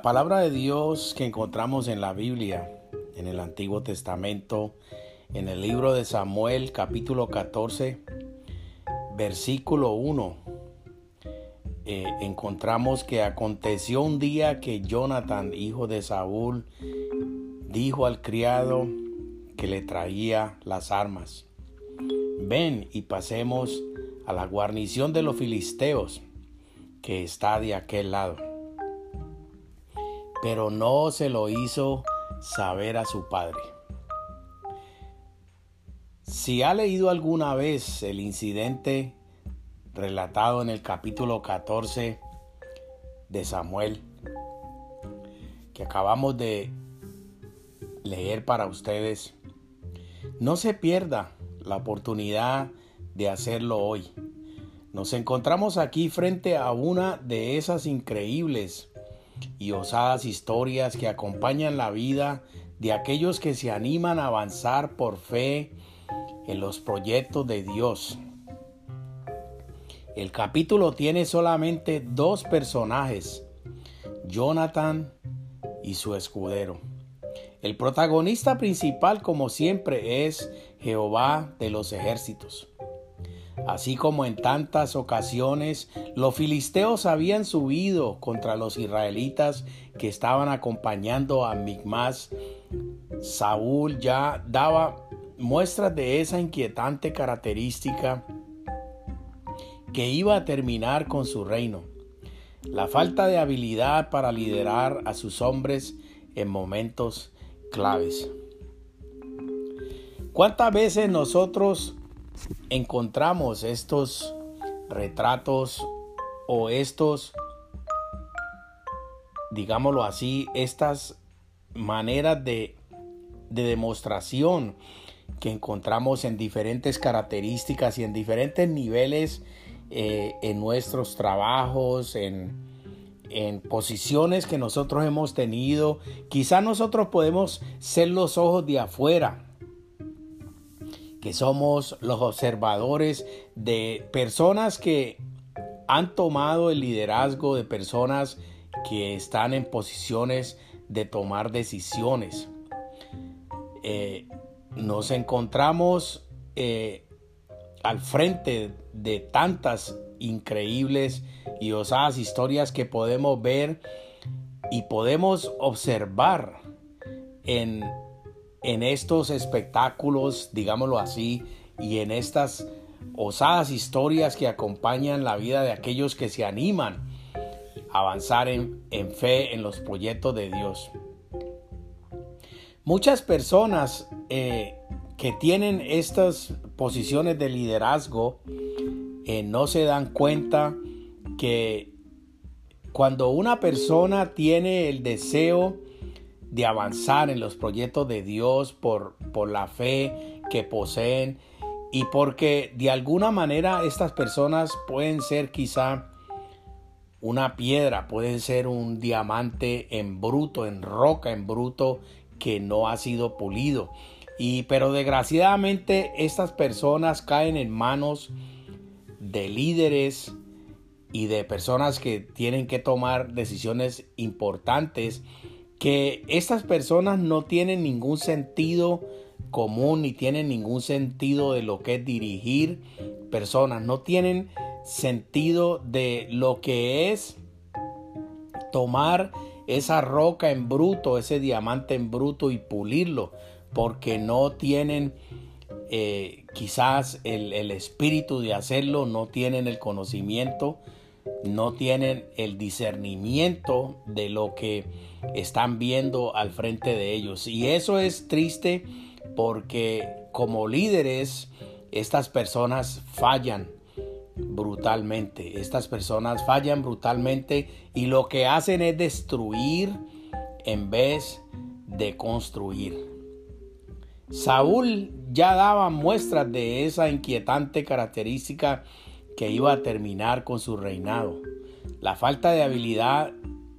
La palabra de Dios que encontramos en la Biblia, en el Antiguo Testamento, en el libro de Samuel capítulo 14, versículo 1, eh, encontramos que aconteció un día que Jonathan, hijo de Saúl, dijo al criado que le traía las armas, ven y pasemos a la guarnición de los filisteos que está de aquel lado pero no se lo hizo saber a su padre. Si ha leído alguna vez el incidente relatado en el capítulo 14 de Samuel, que acabamos de leer para ustedes, no se pierda la oportunidad de hacerlo hoy. Nos encontramos aquí frente a una de esas increíbles y osadas historias que acompañan la vida de aquellos que se animan a avanzar por fe en los proyectos de Dios. El capítulo tiene solamente dos personajes, Jonathan y su escudero. El protagonista principal, como siempre, es Jehová de los ejércitos. Así como en tantas ocasiones los filisteos habían subido contra los israelitas que estaban acompañando a Migmas, Saúl ya daba muestras de esa inquietante característica que iba a terminar con su reino. La falta de habilidad para liderar a sus hombres en momentos claves. ¿Cuántas veces nosotros encontramos estos retratos o estos, digámoslo así, estas maneras de, demostración que encontramos en diferentes características y en diferentes niveles eh, en nuestros trabajos, en, en posiciones que nosotros hemos tenido. Quizá nosotros podemos ser los ojos de afuera, que somos los observadores de personas que han tomado el liderazgo de personas que están en posiciones de tomar decisiones. Eh, nos encontramos eh, al frente de tantas increíbles y osadas historias que podemos ver y podemos observar en en estos espectáculos, digámoslo así, y en estas osadas historias que acompañan la vida de aquellos que se animan a avanzar en, fe en los proyectos de Dios. Muchas personas eh, que tienen estas posiciones de liderazgo eh, no se dan cuenta que cuando una persona tiene el deseo de avanzar en los proyectos de Dios por, por la fe que poseen y porque de alguna manera estas personas pueden ser quizá una piedra, pueden ser un diamante en bruto, en roca en bruto que no ha sido pulido. Y pero desgraciadamente estas personas caen en manos de líderes y de personas que tienen que tomar decisiones importantes que estas personas no tienen ningún sentido común ni tienen ningún sentido de lo que es dirigir personas, no tienen sentido de lo que es tomar esa roca en bruto, ese diamante en bruto y pulirlo, porque no tienen eh, quizás el, el espíritu de hacerlo, no tienen el conocimiento, no tienen el discernimiento de lo que están viendo al frente de ellos. Y eso es triste porque como líderes estas personas fallan brutalmente. Estas personas fallan brutalmente y lo que hacen es destruir en vez de construir. Saúl ya daba muestras de esa inquietante característica que iba a terminar con su reinado. La falta de habilidad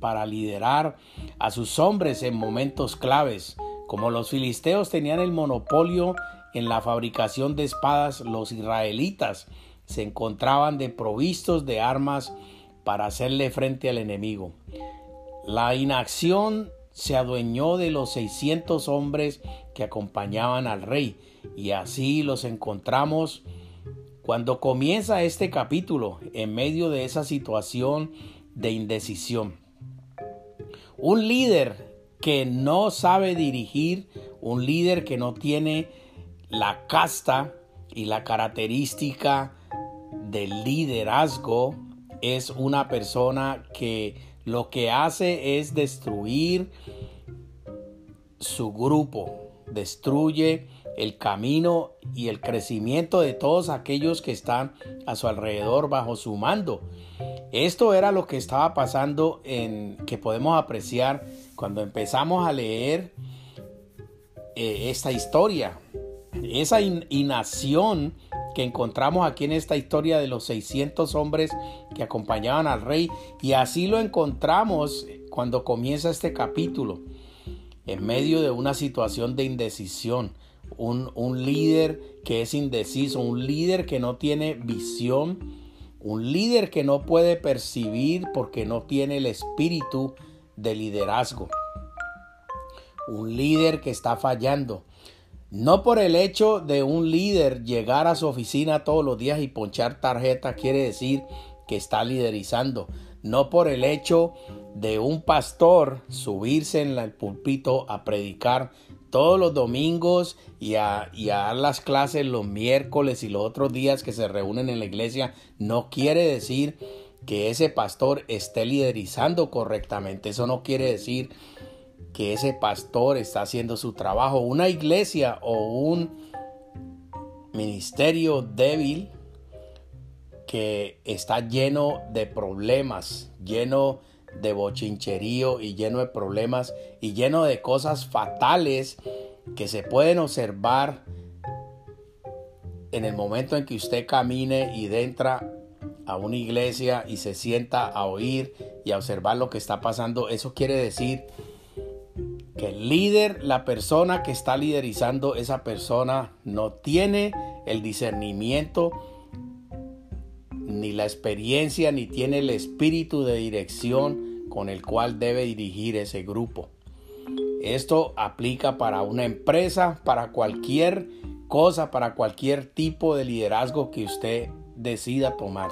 para liderar a sus hombres en momentos claves. Como los filisteos tenían el monopolio en la fabricación de espadas, los israelitas se encontraban provistos de armas para hacerle frente al enemigo. La inacción se adueñó de los 600 hombres que acompañaban al rey y así los encontramos cuando comienza este capítulo en medio de esa situación de indecisión. Un líder que no sabe dirigir, un líder que no tiene la casta y la característica del liderazgo es una persona que lo que hace es destruir su grupo, destruye el camino y el crecimiento de todos aquellos que están a su alrededor bajo su mando. Esto era lo que estaba pasando en que podemos apreciar cuando empezamos a leer eh, esta historia. Esa inacción que encontramos aquí en esta historia de los 600 hombres que acompañaban al rey y así lo encontramos cuando comienza este capítulo en medio de una situación de indecisión un, un líder que es indeciso un líder que no tiene visión un líder que no puede percibir porque no tiene el espíritu de liderazgo un líder que está fallando no por el hecho de un líder llegar a su oficina todos los días y ponchar tarjeta quiere decir que está liderizando. No por el hecho de un pastor subirse en el púlpito a predicar todos los domingos y a, dar las clases los miércoles y los otros días que se reúnen en la iglesia, no quiere decir que ese pastor esté liderizando correctamente. Eso no quiere decir que ese pastor está haciendo su trabajo. Una iglesia o un ministerio débil que está lleno de problemas, lleno de bochincherío y lleno de problemas y lleno de cosas fatales que se pueden observar en el momento en que usted camine y entra a una iglesia y se sienta a oír y a observar lo que está pasando. Eso quiere decir que el líder, la persona que está liderizando, esa persona no tiene el discernimiento, ni la experiencia, ni tiene el espíritu de dirección con el cual debe dirigir ese grupo. Esto aplica para una empresa, para cualquier cosa, para cualquier tipo de liderazgo que usted decida tomar.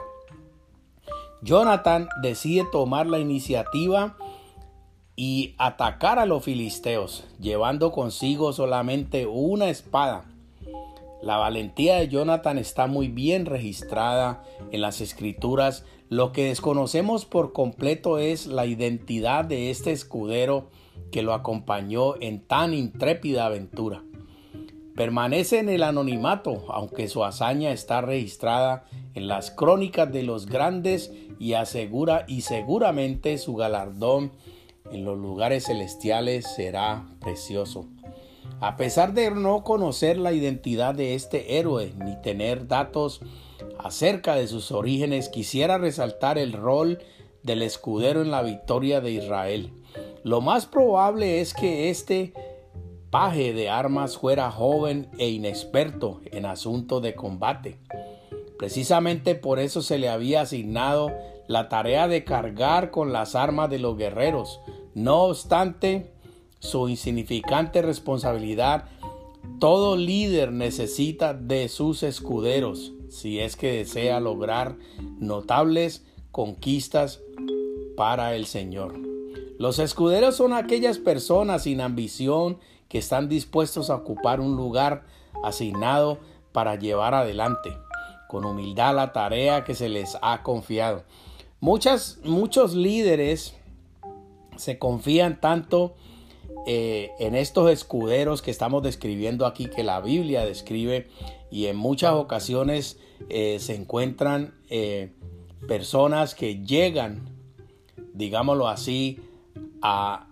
Jonathan decide tomar la iniciativa y atacar a los filisteos, llevando consigo solamente una espada. La valentía de Jonathan está muy bien registrada en las escrituras. Lo que desconocemos por completo es la identidad de este escudero que lo acompañó en tan intrépida aventura. Permanece en el anonimato, aunque su hazaña está registrada en las crónicas de los grandes y asegura y seguramente su galardón en los lugares celestiales será precioso. A pesar de no conocer la identidad de este héroe ni tener datos acerca de sus orígenes, quisiera resaltar el rol del escudero en la victoria de Israel. Lo más probable es que este paje de armas fuera joven e inexperto en asuntos de combate. Precisamente por eso se le había asignado la tarea de cargar con las armas de los guerreros, no obstante su insignificante responsabilidad, todo líder necesita de sus escuderos si es que desea lograr notables conquistas para el Señor. Los escuderos son aquellas personas sin ambición que están dispuestos a ocupar un lugar asignado para llevar adelante con humildad la tarea que se les ha confiado. Muchas, muchos líderes se confían tanto eh, en estos escuderos que estamos describiendo aquí, que la Biblia describe, y en muchas ocasiones eh, se encuentran eh, personas que llegan, digámoslo así, a,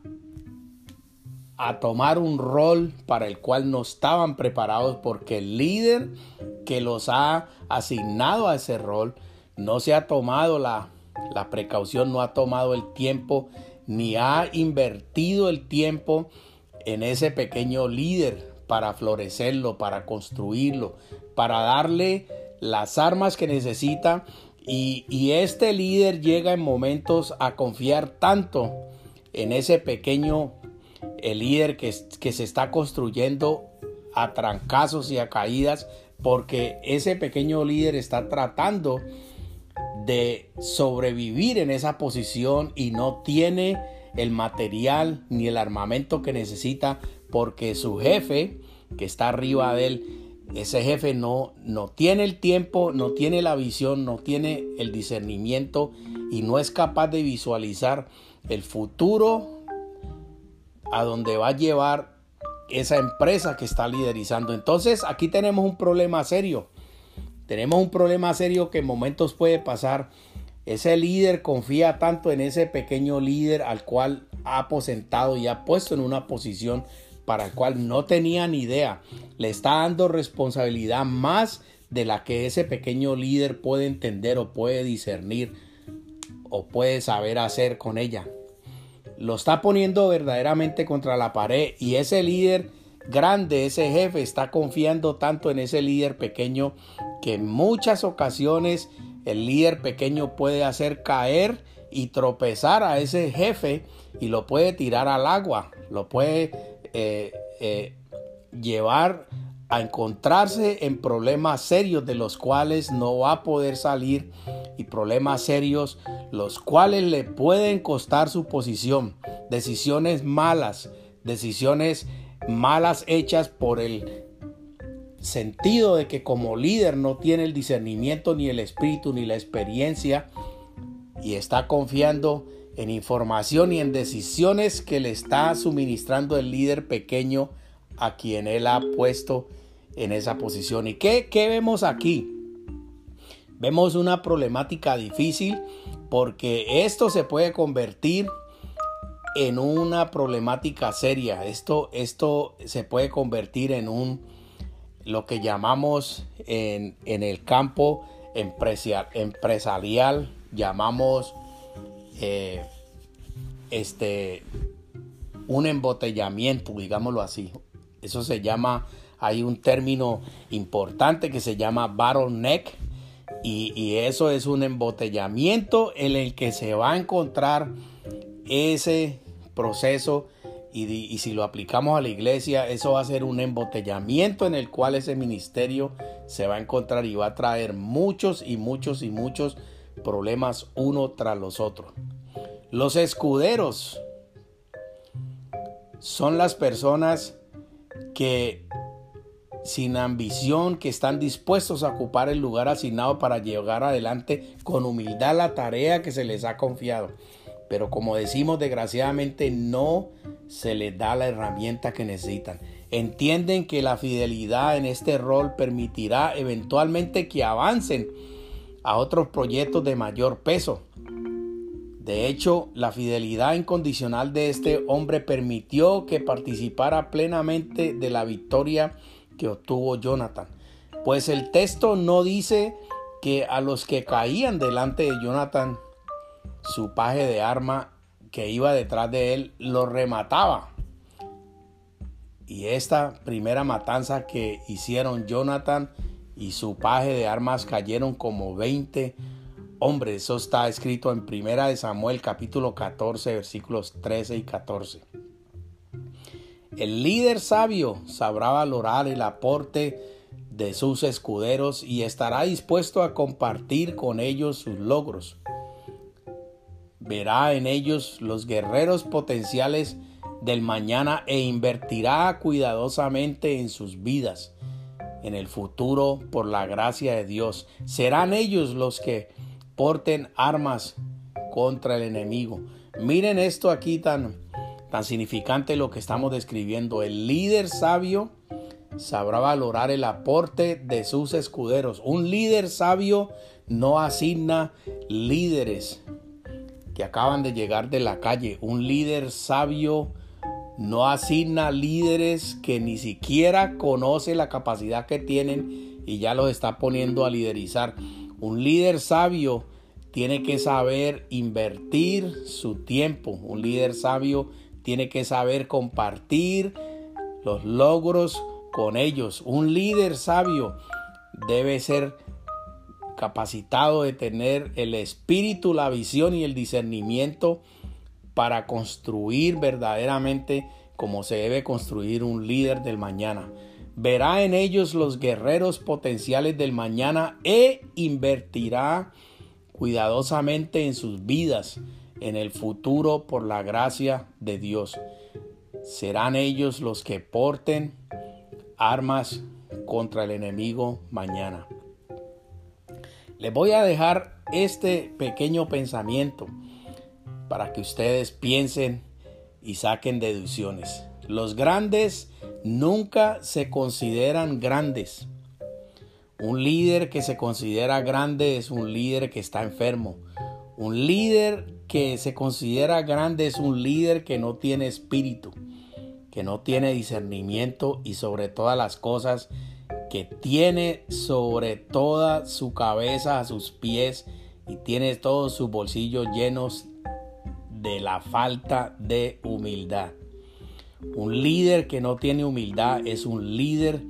tomar un rol para el cual no estaban preparados porque el líder que los ha asignado a ese rol no se ha tomado la precaución, no ha tomado el tiempo ni ha invertido el tiempo en ese pequeño líder para florecerlo, para construirlo, para darle las armas que necesita. Y, este líder llega en momentos a confiar tanto en ese pequeño el líder que, que se está construyendo a trancazos y a caídas, porque ese pequeño líder está tratando de sobrevivir en esa posición y no tiene el material ni el armamento que necesita porque su jefe que está arriba de él ese jefe no, no tiene el tiempo, no tiene la visión, no tiene el discernimiento y no es capaz de visualizar el futuro a donde va a llevar esa empresa que está liderizando. Entonces aquí tenemos un problema serio. Tenemos un problema serio que en momentos puede pasar. Ese líder confía tanto en ese pequeño líder al cual ha aposentado y ha puesto en una posición para el cual no tenía ni idea. Le está dando responsabilidad más de la que ese pequeño líder puede entender o puede discernir o puede saber hacer con ella. Lo está poniendo verdaderamente contra la pared y ese líder grande, ese jefe, está confiando tanto en ese líder pequeño que en muchas ocasiones el líder pequeño puede hacer caer y tropezar a ese jefe y lo puede tirar al agua, lo puede eh, eh, llevar a encontrarse en problemas serios de los cuales no va a poder salir y problemas serios los cuales le pueden costar su posición, decisiones malas, decisiones malas hechas por el sentido de que como líder no tiene el discernimiento ni el espíritu ni la experiencia y está confiando en información y en decisiones que le está suministrando el líder pequeño a quien él ha puesto en esa posición. ¿Y qué, qué vemos aquí? Vemos una problemática difícil porque esto se puede convertir en una problemática seria. Esto, esto se puede convertir en un lo que llamamos en, el campo empresarial, llamamos eh, este un embotellamiento, digámoslo así. Eso se llama, hay un término importante que se llama bottleneck y, y eso es un embotellamiento en el que se va a encontrar ese proceso y, si lo aplicamos a la iglesia, eso va a ser un embotellamiento en el cual ese ministerio se va a encontrar y va a traer muchos y muchos y muchos problemas uno tras los otros. Los escuderos son las personas que sin ambición, que están dispuestos a ocupar el lugar asignado para llegar adelante con humildad la tarea que se les ha confiado. Pero como decimos, desgraciadamente no se les da la herramienta que necesitan. Entienden que la fidelidad en este rol permitirá eventualmente que avancen a otros proyectos de mayor peso. De hecho, la fidelidad incondicional de este hombre permitió que participara plenamente de la victoria que obtuvo Jonathan. Pues el texto no dice que a los que caían delante de Jonathan su paje de arma que iba detrás de él lo remataba. Y esta primera matanza que hicieron Jonathan y su paje de armas cayeron como 20 hombres. Eso está escrito en Primera de Samuel capítulo 14 versículos 13 y 14. El líder sabio sabrá valorar el aporte de sus escuderos y estará dispuesto a compartir con ellos sus logros verá en ellos los guerreros potenciales del mañana e invertirá cuidadosamente en sus vidas. En el futuro, por la gracia de Dios, serán ellos los que porten armas contra el enemigo. Miren esto aquí tan, tan significante lo que estamos describiendo. El líder sabio sabrá valorar el aporte de sus escuderos. Un líder sabio no asigna líderes que acaban de llegar de la calle. Un líder sabio no asigna líderes que ni siquiera conoce la capacidad que tienen y ya los está poniendo a liderizar. Un líder sabio tiene que saber invertir su tiempo. Un líder sabio tiene que saber compartir los logros con ellos. Un líder sabio debe ser capacitado de tener el espíritu, la visión y el discernimiento para construir verdaderamente como se debe construir un líder del mañana. Verá en ellos los guerreros potenciales del mañana e invertirá cuidadosamente en sus vidas, en el futuro por la gracia de Dios. Serán ellos los que porten armas contra el enemigo mañana. Les voy a dejar este pequeño pensamiento para que ustedes piensen y saquen deducciones. Los grandes nunca se consideran grandes. Un líder que se considera grande es un líder que está enfermo. Un líder que se considera grande es un líder que no tiene espíritu que no tiene discernimiento y sobre todas las cosas que tiene sobre toda su cabeza a sus pies y tiene todos sus bolsillos llenos de la falta de humildad. Un líder que no tiene humildad es un líder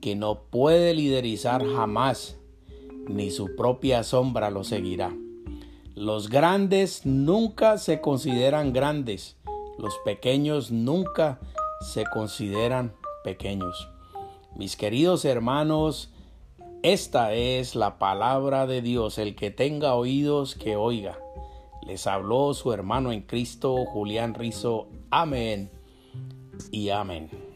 que no puede liderizar jamás, ni su propia sombra lo seguirá. Los grandes nunca se consideran grandes, los pequeños nunca se consideran pequeños. Mis queridos hermanos, esta es la palabra de Dios. El que tenga oídos, que oiga. Les habló su hermano en Cristo, Julián Rizo. Amén y amén.